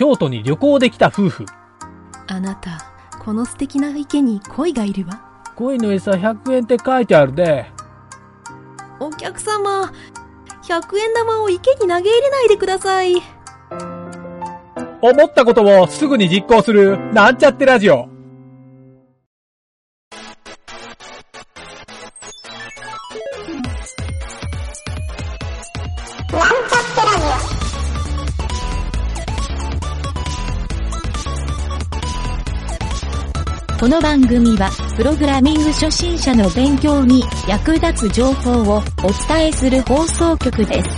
京都に旅行できた夫婦。あなた、この素敵な池に鯉がいるわ。鯉の餌100円って書いてあるで。お客様、100円玉を池に投げ入れないでください。思ったことをすぐに実行する、なんちゃってラジオ。この番組は、プログラミング初心者の勉強に役立つ情報をお伝えする放送局です。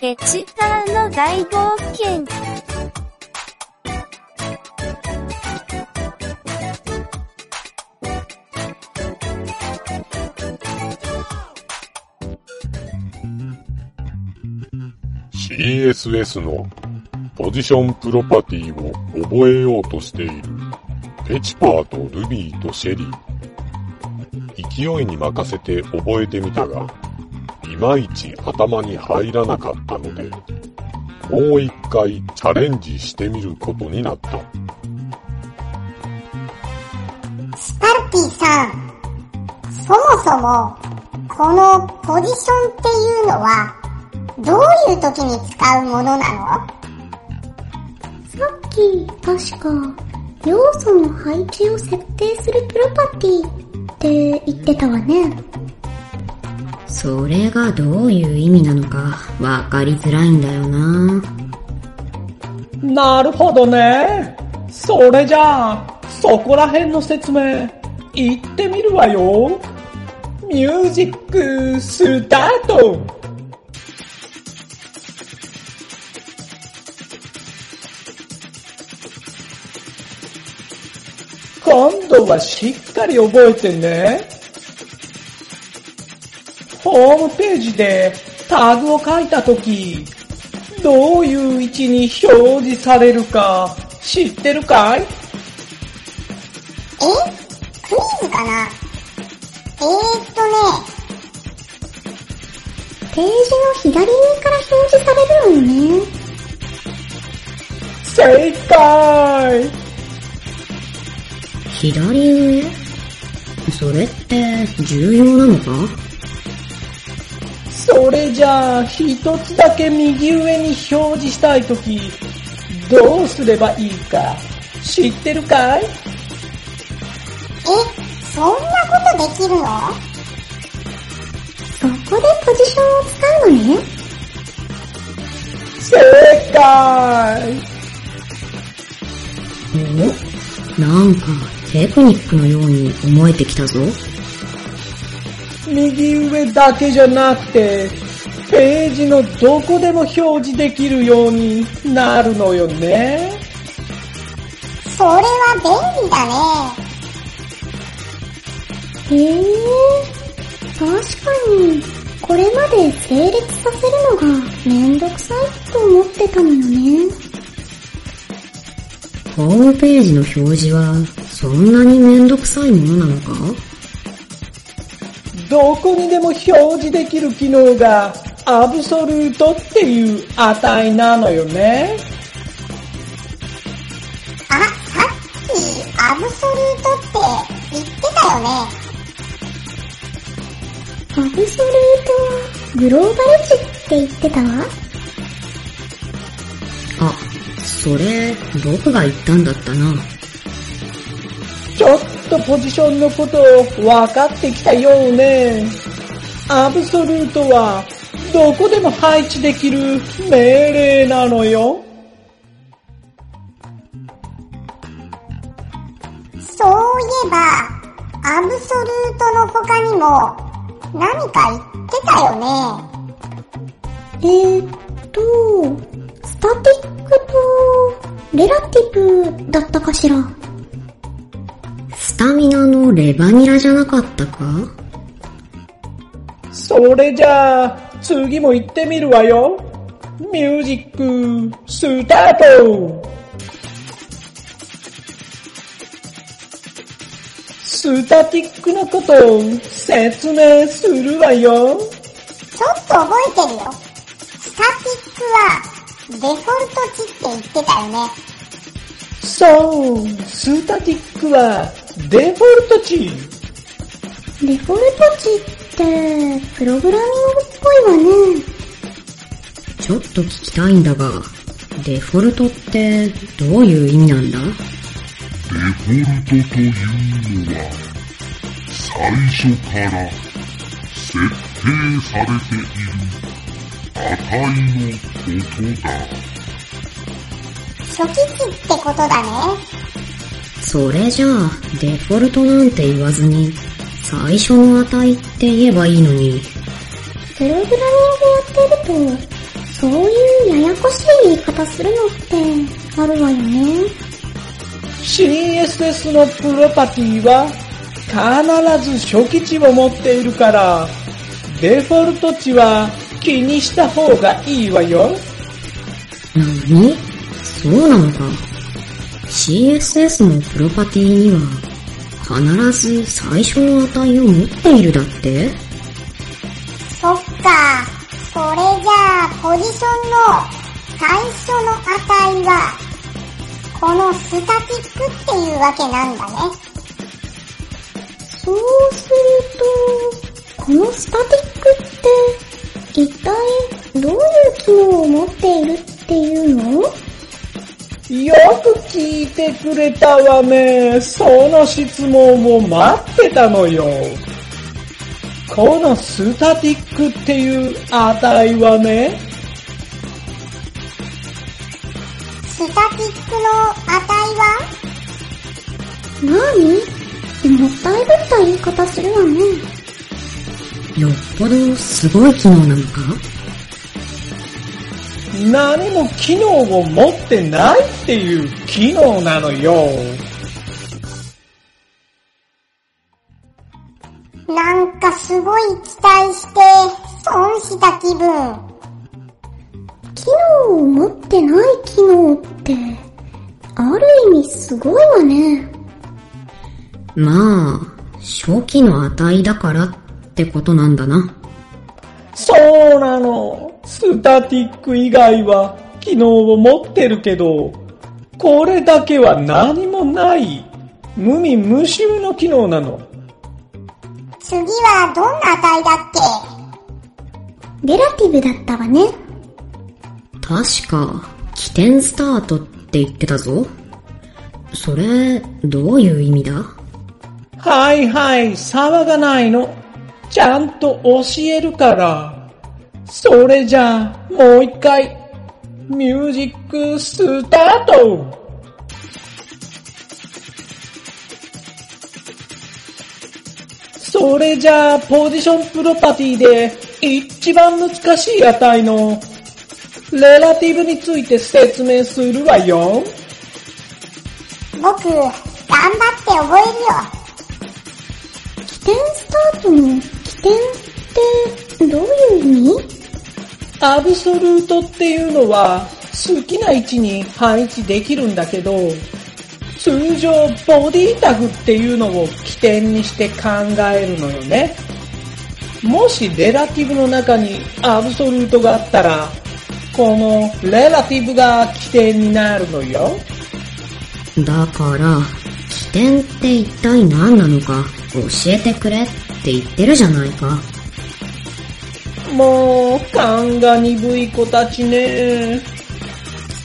エチターの大冒険。CSS のポジションプロパティを覚えようとしているペチパーとルビーとシェリー。勢いに任せて覚えてみたが、いまいち頭に入らなかったので、もう一回チャレンジしてみることになった。スパルティさん、そもそも、このポジションっていうのは、どういう時に使うものなの？さっき、確か、要素の配置を設定するプロパティって言ってたわね。それがどういう意味なのかわかりづらいんだよな。なるほどね。それじゃあ、そこら辺の説明、言ってみるわよ。ミュージック、スタート今度はしっかり覚えてね。ホームページでタグを書いたとき、どういう位置に表示されるか知ってるかい？え？クイズかな？えー、っとね、ページの左上から表示されるのよね。正解左上？それって重要なのか？それじゃあ、一つだけ右上に表示したいとき、どうすればいいか、知ってるかい？え、そんなことできるの？そこでポジションを使うのね。正解。おなんか、テクニックのように思えてきたぞ。右上だけじゃなくて、ページのどこでも表示できるようになるのよね。それは便利だね。へえ、確かに、これまで整列させるのがめんどくさいと思ってたのよね。ホームページの表示はそんなにめんどくさいものなのか？どこにでも表示できる機能がアブソルートっていう値なのよね。あ、さっきアブソルートって言ってたよね。アブソルートはグローバル値って言ってたわ。あ、それ、僕が言ったんだったな。ちょっとポジションのこと分かってきたようね。アブソルートはどこでも配置できる命令なのよ。そういえば、アブソルートの他にも何か言ってたよね。えー、っと、スタティックとレラティブだったかしら。スタミナのレバニラじゃなかったか？それじゃあ、次も行ってみるわよ。ミュージック、スタートスタティックのことを説明するわよ。ちょっと覚えてるよ。スタティックはデフォルト値って言ってたよね。そう、スタティックはデフォルト値。デフォルト値って、プログラミングっぽいわね。ちょっと聞きたいんだが、デフォルトってどういう意味なんだ？デフォルトというのは、最初から設定されている値のことだ。初期値ってことだね。それじゃあ、デフォルトなんて言わずに、最初の値って言えばいいのに、プログラミングやってると、そういうややこしい言い方するのってあるわよね。CSS のプロパティは必ず初期値を持っているから、デフォルト値は気にした方がいいわよ。なにそうなのか。CSS のプロパティには、必ず最初の値を持っているだって？そっか。それじゃあ、ポジションの最初の値は、このスタティックっていうわけなんだね。そうすると、このスタティックって、一体どういう機能を持っているよく聞いてくれたわね。その質問を待ってたのよ。このスタティックっていう値はね、スタティックの値は？何？もったいぶった言い方するわね。よっぽどすごい機能なのか？何も機能を持ってないっていう機能なのよ。なんかすごい期待して、損した気分。機能を持ってない機能って、ある意味すごいわね。まあ、初期の値だからってことなんだな。そうなの。スタティック以外は機能を持ってるけど、これだけは何もない。無味無臭の機能なの。次はどんな値だっレラティブだったわね。確か、起点スタートって言ってたぞ。それ、どういう意味だ？はいはい、騒がないの。ちゃんと教えるから。それじゃあ、もう一回。ミュージックスタートそれじゃあ、ポジションプロパティで一番難しい値のレラティブについて説明するわよ。僕、頑張って覚えるよ。起点スタートの起点ってどういう意味？アブソルートっていうのは好きな位置に配置できるんだけど、通常ボディタグっていうのを起点にして考えるのよね。もしレラティブの中にアブソルートがあったら、このレラティブが起点になるのよ。だから、起点って一体何なのか教えてくれって言ってるじゃないか。もう、勘が鈍い子たちね。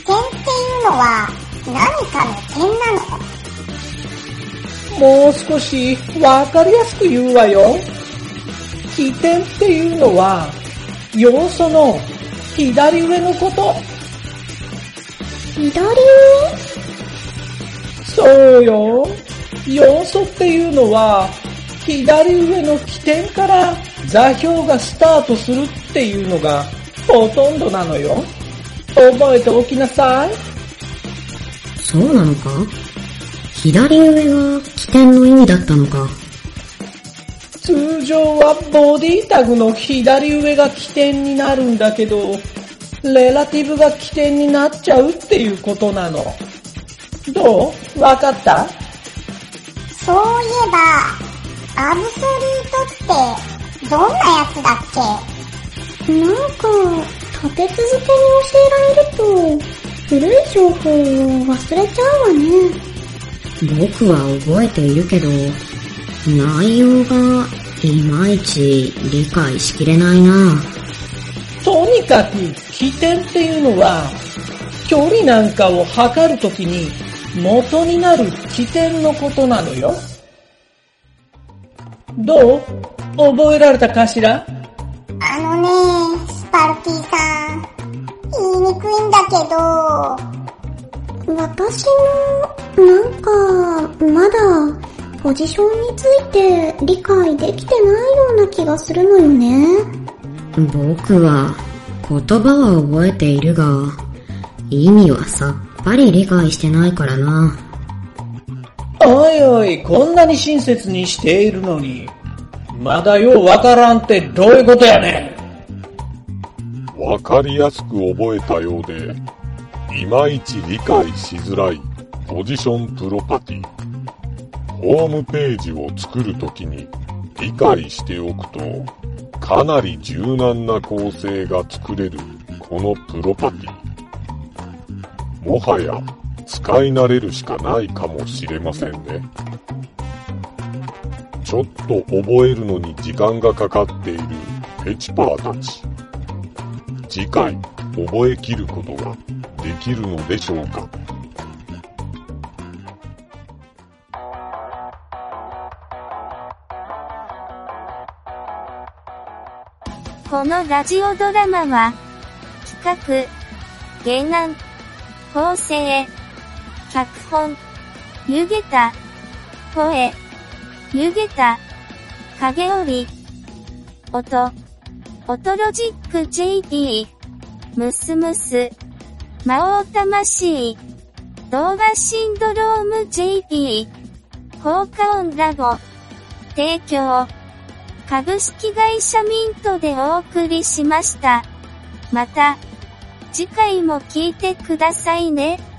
起点っていうのは何かの点なの？もう少しわかりやすく言うわよ。起点っていうのは、要素の左上のこと。左上？そうよ。要素っていうのは、左上の起点から座標がスタートするっていうのがほとんどなのよ。覚えておきなさい。そうなのか？左上が起点の意味だったのか。通常はボディタグの左上が起点になるんだけど、レラティブが起点になっちゃうっていうことなの。どう？わかった？そういえば、アブソリュートって、どんなやつだっけ？なんか、立て続けに教えられると、古い情報を忘れちゃうわね。僕は覚えているけど、内容がいまいち理解しきれないな。とにかく、起点っていうのは、距離なんかを測るときに元になる起点のことなのよ。どう？覚えられたかしら？あのね、スパルティさん。言いにくいんだけど、私も、なんか、まだ、ポジションについて理解できてないような気がするのよね。僕は言葉は覚えているが、意味はさっぱり理解してないからな。おいおい、こんなに親切にしているのに、まだようわからんってどういうことやねん。わかりやすく覚えたようで、いまいち理解しづらいポジションプロパティ。ホームページを作るときに理解しておくと、かなり柔軟な構成が作れるこのプロパティ。もはや使い慣れるしかないかもしれませんね。ちょっと覚えるのに時間がかかっているペチパーたち。次回覚えきることができるのでしょうか？このラジオドラマは、企画、原案、構成、脚本、湯げた、声、湯げた、影織、音、音ロジック JP、ムスムス、魔王魂、動画シンドローム JP、効果音ラボ、提供、株式会社ミントでお送りしました。また、次回も聞いてくださいね。